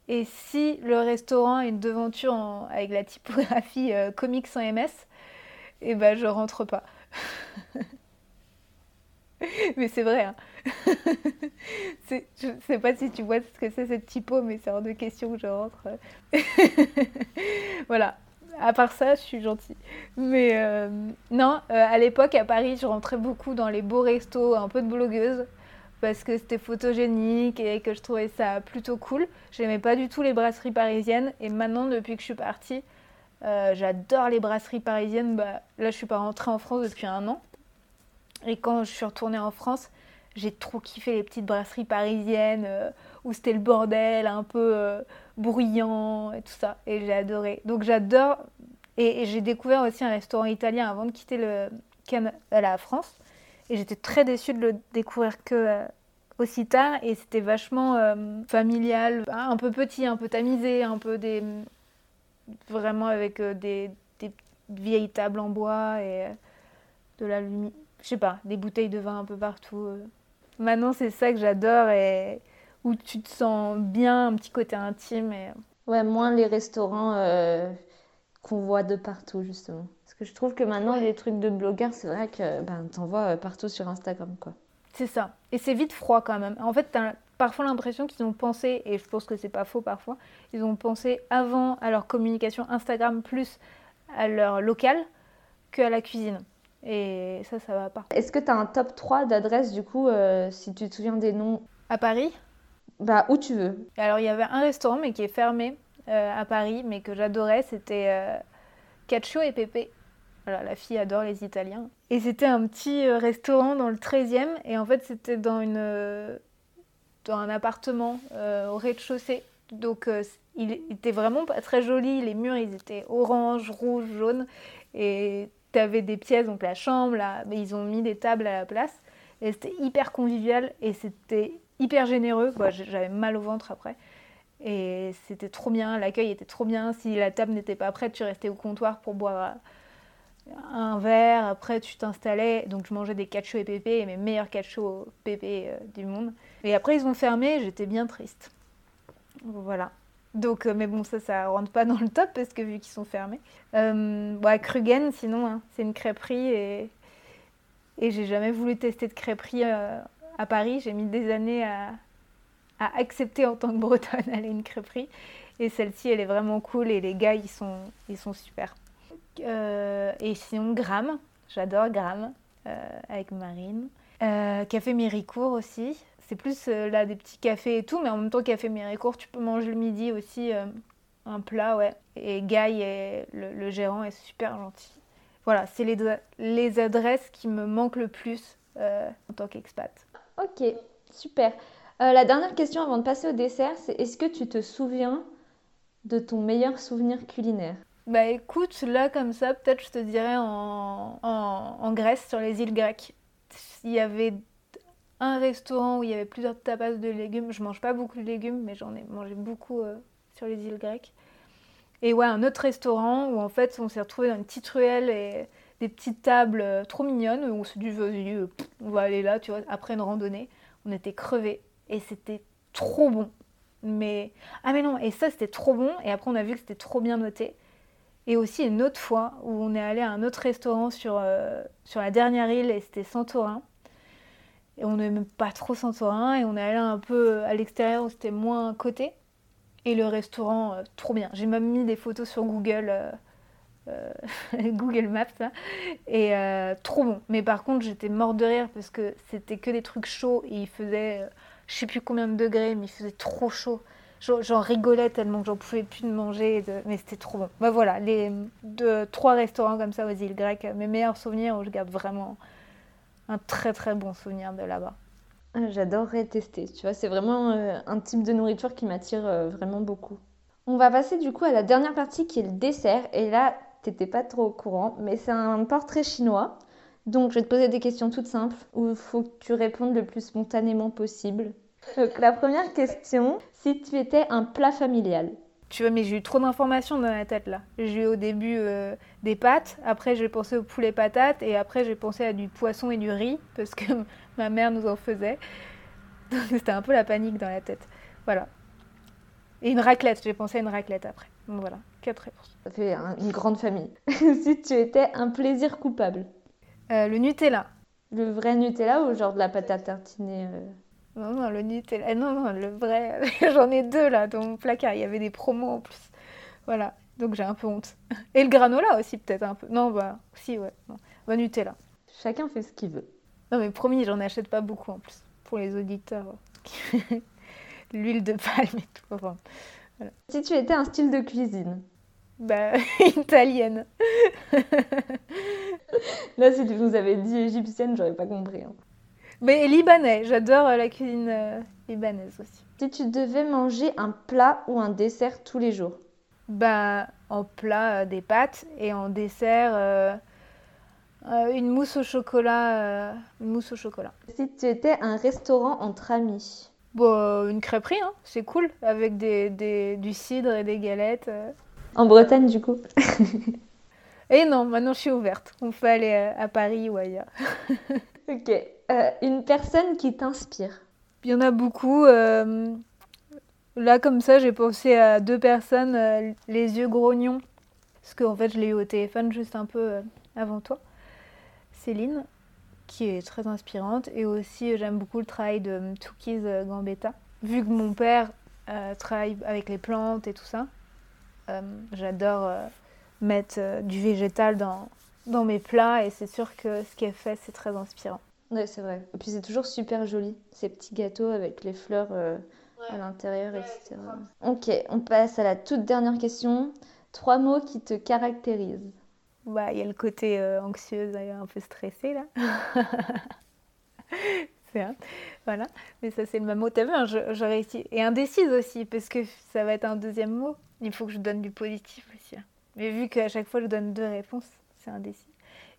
Et si le restaurant a une devanture avec la typographie euh, comics sans MS, eh ben je rentre pas. <laughs> <laughs> mais c'est vrai. Hein. <laughs> je ne sais pas si tu vois ce que c'est cette typo, mais c'est hors de question que je rentre. <laughs> voilà. À part ça, je suis gentille. Mais euh, non, euh, à l'époque, à Paris, je rentrais beaucoup dans les beaux restos, un peu de blogueuse, parce que c'était photogénique et que je trouvais ça plutôt cool. J'aimais pas du tout les brasseries parisiennes. Et maintenant, depuis que je suis partie, J'adore les brasseries parisiennes. Bah, là, je suis pas rentrée en France depuis un an. Et quand je suis retournée en France, j'ai trop kiffé les petites brasseries parisiennes où c'était le bordel, un peu bruyant et tout ça. Et j'ai adoré. Donc j'adore. Et, j'ai découvert aussi un restaurant italien avant de quitter le, la France. Et j'étais très déçue de le découvrir que euh, aussi tard. Et c'était vachement euh, familial, un peu petit, un peu tamisé, un peu des. Vraiment avec euh, des, des, vieilles tables en bois et de la lumière. Je sais pas, des bouteilles de vin un peu partout. Maintenant, c'est ça que j'adore et où tu te sens bien, un petit côté intime. Et... Ouais, moins les restaurants qu'on voit de partout, justement. Parce que je trouve que maintenant, les trucs de blogueurs, c'est vrai que ben, t'en vois euh, partout sur Instagram, quoi. C'est ça. Et c'est vite froid quand même. En fait, t'as parfois l'impression qu'ils ont pensé, et je pense que c'est pas faux parfois, ils ont pensé avant à leur communication Instagram plus à leur local qu'à la cuisine. Et ça, ça va pas. Est-ce que tu as un top 3 d'adresses, du coup, euh, si tu te souviens des noms? À Paris? Bah, où tu veux. Alors, il y avait un restaurant, mais qui est fermé euh, à Paris, mais que j'adorais, c'était euh, Caccio et Pepe. Voilà, la fille adore les Italiens. Et c'était un petit euh, restaurant dans le 13e, et en fait c'était dans, une, dans un appartement au rez-de-chaussée. Donc il était vraiment pas très joli, les murs ils étaient orange, rouge, jaune, et tu avais des pièces, donc la chambre, là, ils ont mis des tables à la place, et c'était hyper convivial, et c'était hyper généreux. J'avais mal au ventre après. Et c'était trop bien, l'accueil était trop bien. Si la table n'était pas prête, tu restais au comptoir pour boire un verre. Après, tu t'installais. Donc, je mangeais des cachos et pépés, mes meilleurs cachos pépés euh, du monde. Et après, ils ont fermé, j'étais bien triste. Voilà. Donc, euh, mais bon, ça, ça rentre pas dans le top parce que vu qu'ils sont fermés. Euh, bah, Krugen, sinon, hein, c'est une crêperie et, j'ai jamais voulu tester de crêperie à Paris. J'ai mis des années à, à accepter en tant que bretonne <laughs> aller une crêperie. Et celle-ci, elle est vraiment cool et les gars, ils sont, ils sont super. Euh, et sinon, Gram, j'adore Gram euh, avec Marine. Euh, café Méricourt aussi. C'est plus là des petits cafés et tout, mais en même temps, Café Méricourt, tu peux manger le midi aussi un plat, ouais. Et Guy, est, le, gérant, est super gentil. Voilà, c'est les, les adresses qui me manquent le plus en tant qu'expat. Ok, super. Euh, la dernière question avant de passer au dessert, c'est est-ce que tu te souviens de ton meilleur souvenir culinaire? Bah écoute, là comme ça, peut-être je te dirais en, en, Grèce, sur les îles grecques. Il y avait un restaurant où il y avait plusieurs tapas de légumes. Je mange pas beaucoup de légumes, mais j'en ai mangé beaucoup euh, sur les îles grecques. Et ouais, un autre restaurant où en fait on s'est retrouvé dans une petite ruelle et des petites tables euh, trop mignonnes où on s'est dit, on va aller là, tu vois, après une randonnée. On était crevés et c'était trop bon. Mais ah mais non, et ça c'était trop bon et après on a vu que c'était trop bien noté. Et aussi une autre fois où on est allé à un autre restaurant sur, euh, sur la dernière île et c'était Santorin. Et on n'aimait pas trop Santorin et on est allé un peu à l'extérieur où c'était moins côté. Et le restaurant, euh, trop bien. J'ai même mis des photos sur Google, euh, <laughs> Google Maps, et trop bon. Mais par contre, j'étais mort de rire parce que c'était que des trucs chauds et il faisait je sais plus combien de degrés, mais il faisait trop chaud. J'en rigolais tellement que j'en pouvais plus de manger, mais c'était trop bon. Bah voilà, les deux, trois restaurants comme ça aux îles grecques, mes meilleurs souvenirs où je garde vraiment un très très bon souvenir de là-bas. Ah, j'adorerais tester, tu vois, c'est vraiment euh, un type de nourriture qui m'attire euh, vraiment beaucoup. On va passer du coup à la dernière partie qui est le dessert, et là, t'étais pas trop au courant, mais c'est un portrait chinois. Donc, je vais te poser des questions toutes simples où il faut que tu répondes le plus spontanément possible. Donc, la première question, si tu étais un plat familial Tu vois, mais j'ai eu trop d'informations dans la tête là. J'ai eu au début euh, des pâtes, après j'ai pensé au poulet patate, et après j'ai pensé à du poisson et du riz, parce que <laughs> ma mère nous en faisait. Donc, <laughs> c'était un peu la panique dans la tête. Voilà. Et une raclette, j'ai pensé à une raclette après. Donc voilà, quatre réponses. Ça fait une grande famille. <laughs> si tu étais un plaisir coupable euh, le Nutella. Le vrai Nutella ou genre de la pâte à tartiner euh Non, non, le Nutella. Non, non, le vrai. <laughs> J'en ai deux là dans mon placard. Il y avait des promos en plus. Voilà. Donc j'ai un peu honte. <laughs> Et le granola aussi, peut-être un peu. Non, bah, si, ouais. Bah, Nutella. Chacun fait ce qu'il veut. Non, mais promis, j'en achète pas beaucoup en plus. Pour les auditeurs. <laughs> L'huile de palme et tout. Si tu étais un style de cuisine Bah, italienne. Là, si vous avez dit égyptienne, j'aurais pas compris. Hein. Mais libanais, j'adore la cuisine euh, libanaise aussi. Si tu devais manger un plat ou un dessert tous les jours? Bah, en plat, euh, des pâtes et en dessert, euh, une mousse au chocolat. une mousse au chocolat. Si tu étais un restaurant entre amis? Bon, une crêperie, hein, c'est cool, avec des, des, du cidre et des galettes. En Bretagne, du coup <laughs> Et non, maintenant je suis ouverte. On peut aller à Paris ou ailleurs. <laughs> ok. Euh, une personne qui t'inspire Il y en a beaucoup. Euh, là, comme ça, j'ai pensé à deux personnes, euh, les yeux grognons. Parce qu'en fait, je l'ai eu au téléphone juste un peu avant toi. Céline, qui est très inspirante. Et aussi, j'aime beaucoup le travail de Toukies Gambetta. Vu que mon père travaille avec les plantes et tout ça, j'adore mettre du végétal dans, dans mes plats et c'est sûr que ce est fait, c'est très inspirant. Oui, c'est vrai. Et puis c'est toujours super joli, ces petits gâteaux avec les fleurs euh, à l'intérieur, etc. Ok, on passe à la toute dernière question. Trois mots qui te caractérisent. Bah, il y a le côté euh, anxieuse, un peu stressée là. <laughs> c'est voilà. Mais ça, c'est le même mot. T'as vu, hein, je, réussis. Et indécise aussi, parce que ça va être un deuxième mot. Il faut que je donne du positif aussi. Hein. Mais vu qu'à chaque fois je donne deux réponses, c'est indécis.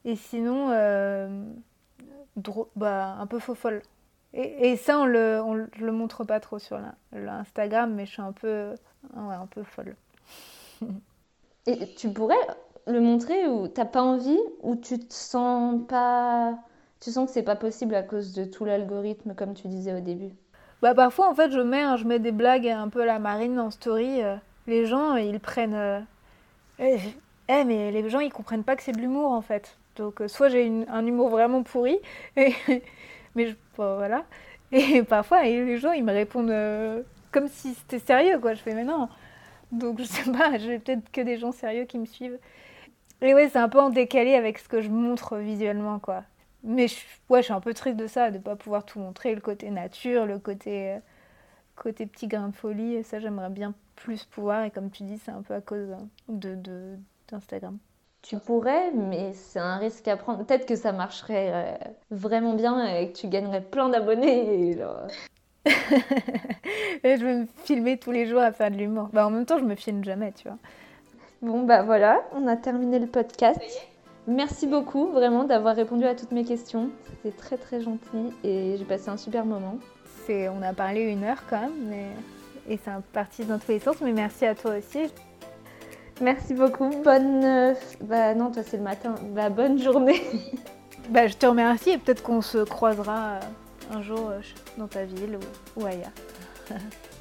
Et sinon, euh, bah, un peu faux folle. Et, et, ça, on le, on le montre pas trop sur l'Instagram, mais je suis un peu, ouais, un peu folle. <laughs> et tu pourrais le montrer ou t'as pas envie ou tu te sens pas tu sens que c'est pas possible à cause de tout l'algorithme comme tu disais au début? Bah parfois en fait je mets je mets des blagues un peu à la marine en story euh, les gens ils prennent euh, eh, eh, mais les gens, ils comprennent pas que c'est de l'humour, en fait. Donc, euh, soit j'ai un humour vraiment pourri, <laughs> mais je, voilà. Et <laughs> parfois, les gens, ils me répondent euh, comme si c'était sérieux, quoi. Je fais, mais non. Donc, je sais pas, j'ai peut-être que des gens sérieux qui me suivent. Et ouais, c'est un peu en décalé avec ce que je montre visuellement, quoi. Mais je, ouais, je suis un peu triste de ça, de pas pouvoir tout montrer, le côté nature, le côté, euh, côté petit grain de folie. Et ça, j'aimerais bien plus pouvoir. Et comme tu dis, c'est un peu à cause de, d'Instagram. Tu pourrais, mais c'est un risque à prendre. Peut-être que ça marcherait euh, vraiment bien et que tu gagnerais plein d'abonnés. <laughs> Et je vais me filmer tous les jours à faire de l'humour. Bah, en même temps, je me filme jamais, tu vois. Bon, bah voilà, on a terminé le podcast. Merci beaucoup vraiment d'avoir répondu à toutes mes questions. C'était très très gentil et j'ai passé un super moment. C'est, on a parlé une heure quand même, mais et c'est parti dans tous les sens. Mais merci à toi aussi. Merci beaucoup. Bonne. Euh, bah non, toi c'est le matin. Bah bonne journée. <laughs> bah je te remercie et peut-être qu'on se croisera euh, un jour euh, dans ta ville ou, ou ailleurs. <laughs>